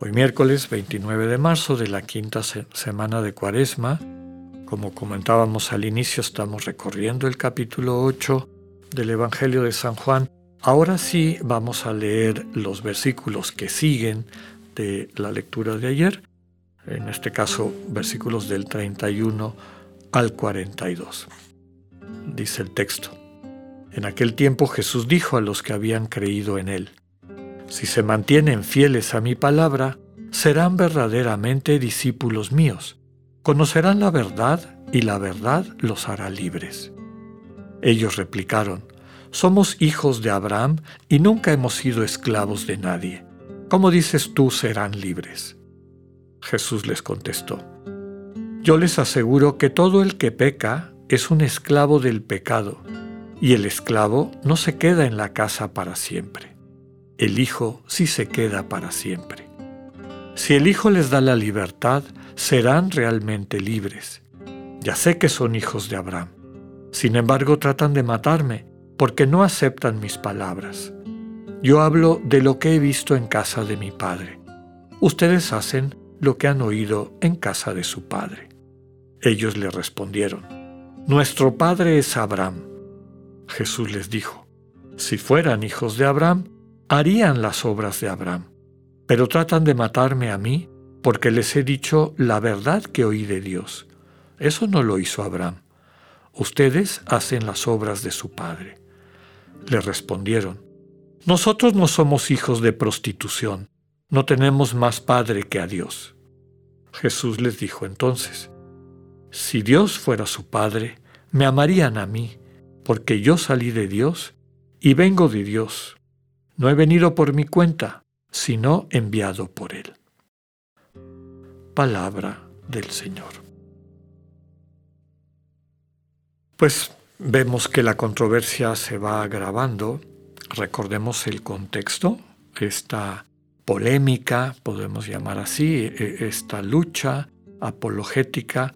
Hoy miércoles 29 de marzo de la quinta semana de Cuaresma, como comentábamos al inicio, estamos recorriendo el capítulo 8 del Evangelio de San Juan. Ahora sí vamos a leer los versículos que siguen de la lectura de ayer, en este caso versículos del 31 al 42. Dice el texto. En aquel tiempo Jesús dijo a los que habían creído en él, si se mantienen fieles a mi palabra, serán verdaderamente discípulos míos. Conocerán la verdad y la verdad los hará libres. Ellos replicaron, somos hijos de Abraham y nunca hemos sido esclavos de nadie. ¿Cómo dices tú serán libres? Jesús les contestó, yo les aseguro que todo el que peca es un esclavo del pecado, y el esclavo no se queda en la casa para siempre el Hijo sí se queda para siempre. Si el Hijo les da la libertad, serán realmente libres. Ya sé que son hijos de Abraham. Sin embargo, tratan de matarme porque no aceptan mis palabras. Yo hablo de lo que he visto en casa de mi Padre. Ustedes hacen lo que han oído en casa de su Padre. Ellos le respondieron, Nuestro Padre es Abraham. Jesús les dijo, Si fueran hijos de Abraham, harían las obras de Abraham, pero tratan de matarme a mí porque les he dicho la verdad que oí de Dios. Eso no lo hizo Abraham. Ustedes hacen las obras de su padre. Le respondieron, Nosotros no somos hijos de prostitución, no tenemos más padre que a Dios. Jesús les dijo entonces, Si Dios fuera su padre, me amarían a mí, porque yo salí de Dios y vengo de Dios. No he venido por mi cuenta, sino enviado por Él. Palabra del Señor. Pues vemos que la controversia se va agravando. Recordemos el contexto, esta polémica, podemos llamar así, e, esta lucha apologética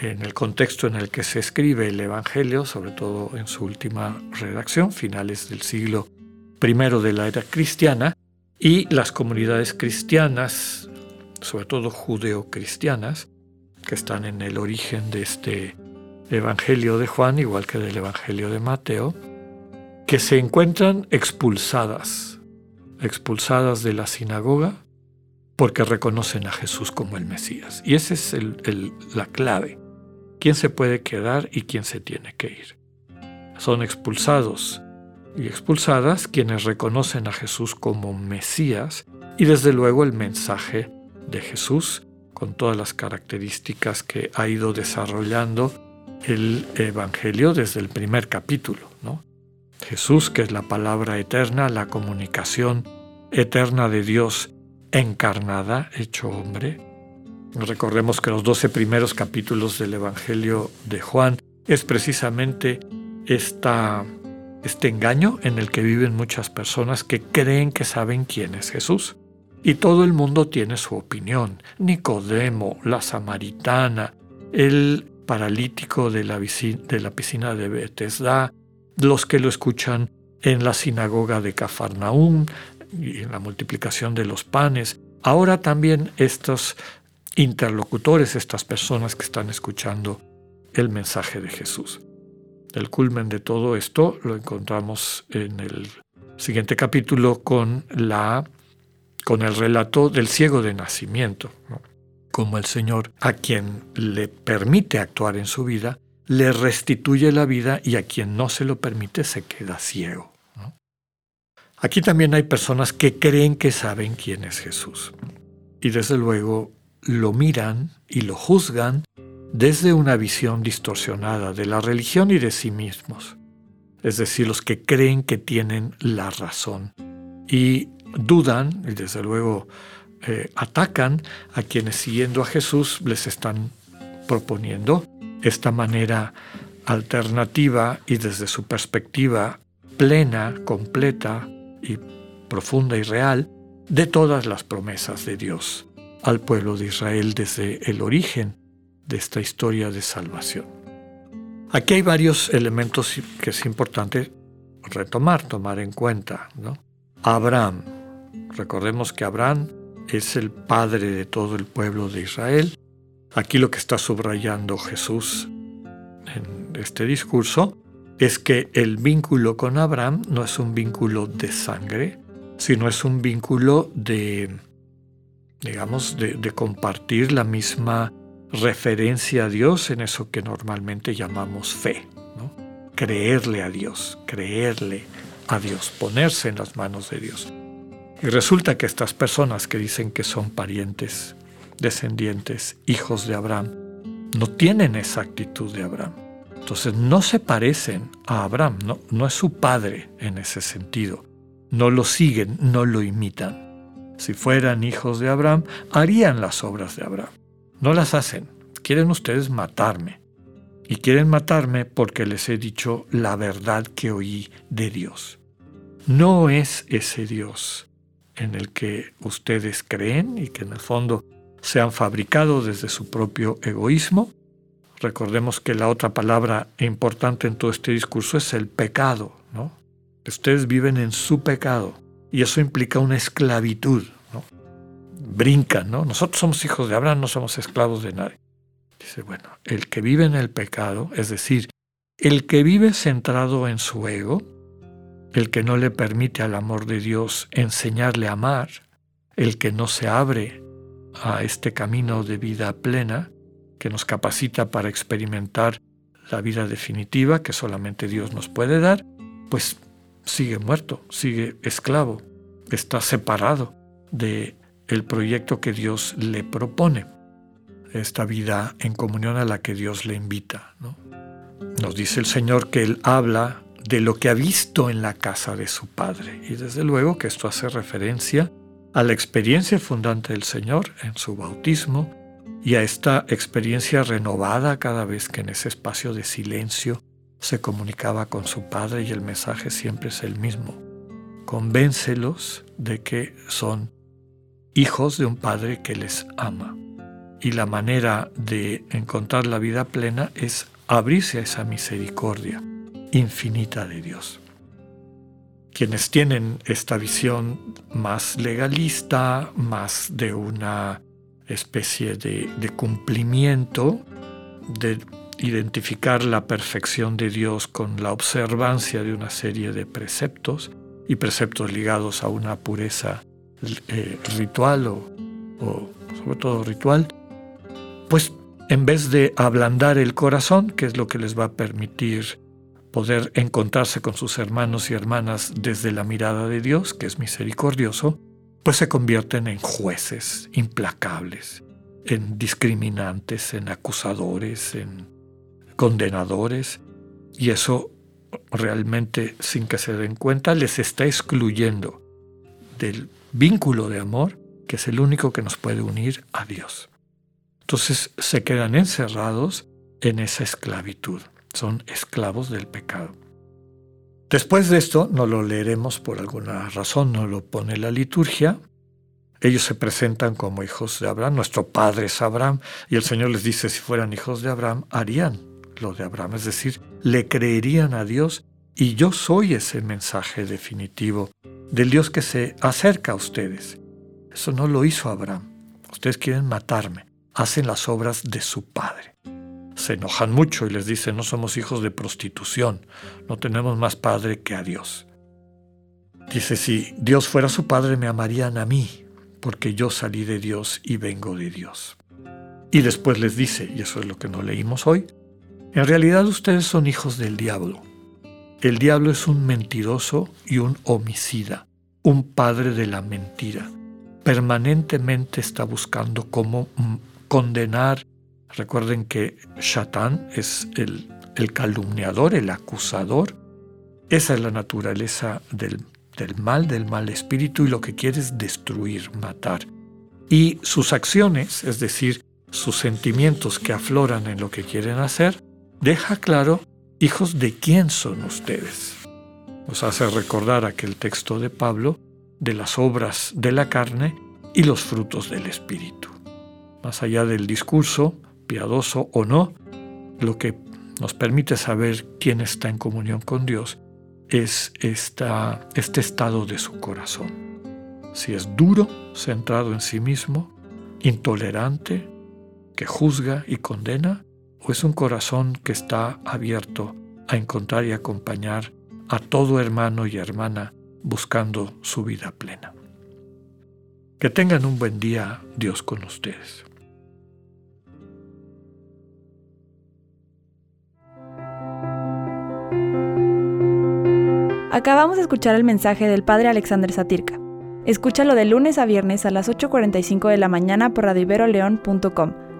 en el contexto en el que se escribe el Evangelio, sobre todo en su última redacción, finales del siglo primero de la era cristiana, y las comunidades cristianas, sobre todo judeocristianas, que están en el origen de este Evangelio de Juan, igual que del Evangelio de Mateo, que se encuentran expulsadas, expulsadas de la sinagoga porque reconocen a Jesús como el Mesías. Y esa es la clave. ¿Quién se puede quedar y quién se tiene que ir? Son expulsados y expulsadas quienes reconocen a Jesús como Mesías y desde luego el mensaje de Jesús con todas las características que ha ido desarrollando el Evangelio desde el primer capítulo. ¿no? Jesús, que es la palabra eterna, la comunicación eterna de Dios encarnada, hecho hombre. Recordemos que los doce primeros capítulos del Evangelio de Juan es precisamente esta este engaño en el que viven muchas personas que creen que saben quién es Jesús. Y todo el mundo tiene su opinión. Nicodemo, la samaritana, el paralítico de la, piscina de Bethesda, los que lo escuchan en la sinagoga de Cafarnaúm y en la multiplicación de los panes. Ahora también estos interlocutores, estas personas que están escuchando el mensaje de Jesús. El culmen de todo esto lo encontramos en el siguiente capítulo con, la, con el relato del ciego de nacimiento, como el Señor a quien le permite actuar en su vida, le restituye la vida y a quien no se lo permite se queda ciego. Aquí también hay personas que creen que saben quién es Jesús y desde luego lo miran y lo juzgan desde una visión distorsionada de la religión y de sí mismos, es decir, los que creen que tienen la razón y dudan, y desde luego eh, atacan a quienes siguiendo a Jesús les están proponiendo esta manera alternativa y desde su perspectiva plena, completa y profunda y real de todas las promesas de Dios al pueblo de Israel desde el origen de esta historia de salvación. Aquí hay varios elementos que es importante retomar, tomar en cuenta. Abraham, recordemos que Abraham es el padre de todo el pueblo de Israel. Aquí lo que está subrayando Jesús en este discurso es que el vínculo con Abraham no es un vínculo de sangre, sino es un vínculo de, digamos, de, compartir la misma referencia a Dios en eso que normalmente llamamos fe, creerle a Dios, creerle a Dios, ponerse en las manos de Dios. Y resulta que estas personas que dicen que son parientes, descendientes, hijos de Abraham, no tienen esa actitud de Abraham. Entonces no se parecen a Abraham, no, no es su padre en ese sentido. No lo siguen, no lo imitan. Si fueran hijos de Abraham, harían las obras de Abraham. No las hacen. Quieren ustedes matarme. Y quieren matarme porque les he dicho la verdad que oí de Dios. No es ese Dios en el que ustedes creen y que en el fondo se han fabricado desde su propio egoísmo Recordemos que la otra palabra importante en todo este discurso es el pecado, ¿no? Ustedes viven en su pecado y eso implica una esclavitud. Brincan, ¿no? Nosotros somos hijos de Abraham, no somos esclavos de nadie. Dice, bueno, el que vive en el pecado, es decir, el que vive centrado en su ego, el que no le permite al amor de Dios enseñarle a amar, el que no se abre a este camino de vida plena, que nos capacita para experimentar la vida definitiva que solamente Dios nos puede dar, pues sigue muerto, sigue esclavo, está separado de el proyecto que Dios le propone, esta vida en comunión a la que Dios le invita. Nos dice el Señor que Él habla de lo que ha visto en la casa de su Padre, y desde luego que esto hace referencia a la experiencia fundante del Señor en su bautismo, y a esta experiencia renovada cada vez que en ese espacio de silencio se comunicaba con su padre y el mensaje siempre es el mismo. Convéncelos de que son hijos de un padre que les ama. Y la manera de encontrar la vida plena es abrirse a esa misericordia infinita de Dios. Quienes tienen esta visión más legalista, más de una especie de, cumplimiento, de identificar la perfección de Dios con la observancia de una serie de preceptos y preceptos ligados a una pureza eh, ritual o, o, sobre todo ritual, pues en vez de ablandar el corazón, que es lo que les va a permitir poder encontrarse con sus hermanos y hermanas desde la mirada de Dios, que es misericordioso, pues se convierten en jueces implacables, en discriminantes, en acusadores, en condenadores, y eso realmente sin que se den cuenta les está excluyendo del vínculo de amor que es el único que nos puede unir a Dios. Entonces se quedan encerrados en esa esclavitud, son esclavos del pecado. Después de esto, no lo leeremos por alguna razón, no lo pone la liturgia. Ellos se presentan como hijos de Abraham, nuestro padre es Abraham, y el Señor les dice, si fueran hijos de Abraham, harían lo de Abraham, es decir, le creerían a Dios, y yo soy ese mensaje definitivo del Dios que se acerca a ustedes. Eso no lo hizo Abraham. Ustedes quieren matarme, hacen las obras de su padre se enojan mucho y les dicen, no somos hijos de prostitución, no tenemos más padre que a Dios. Dice, si Dios fuera su padre, me amarían a mí, porque yo salí de Dios y vengo de Dios. Y después les dice, y eso es lo que no leímos hoy, en realidad ustedes son hijos del diablo. El diablo es un mentiroso y un homicida, un padre de la mentira. Permanentemente está buscando cómo mm, condenar Recuerden que Shatán es el, calumniador, el acusador. Esa es la naturaleza del mal, del mal espíritu, y lo que quiere es destruir, matar. y sus acciones, es decir, sus sentimientos que afloran en lo que quieren hacer, deja claro, hijos de quién son ustedes. Nos hace recordar aquel texto de Pablo de las obras de la carne y los frutos del Espíritu. Más allá del discurso, piadoso o no, lo que nos permite saber quién está en comunión con Dios es esta, este estado de su corazón. Si es duro, centrado en sí mismo, intolerante, que juzga y condena, o es un corazón que está abierto a encontrar y acompañar a todo hermano y hermana buscando su vida plena. Que tengan un buen día, Dios con ustedes. Acabamos de escuchar el mensaje del Padre Alexander Satirka. Escúchalo de lunes a viernes a las 8.45 de la mañana por radioiberoleón.com,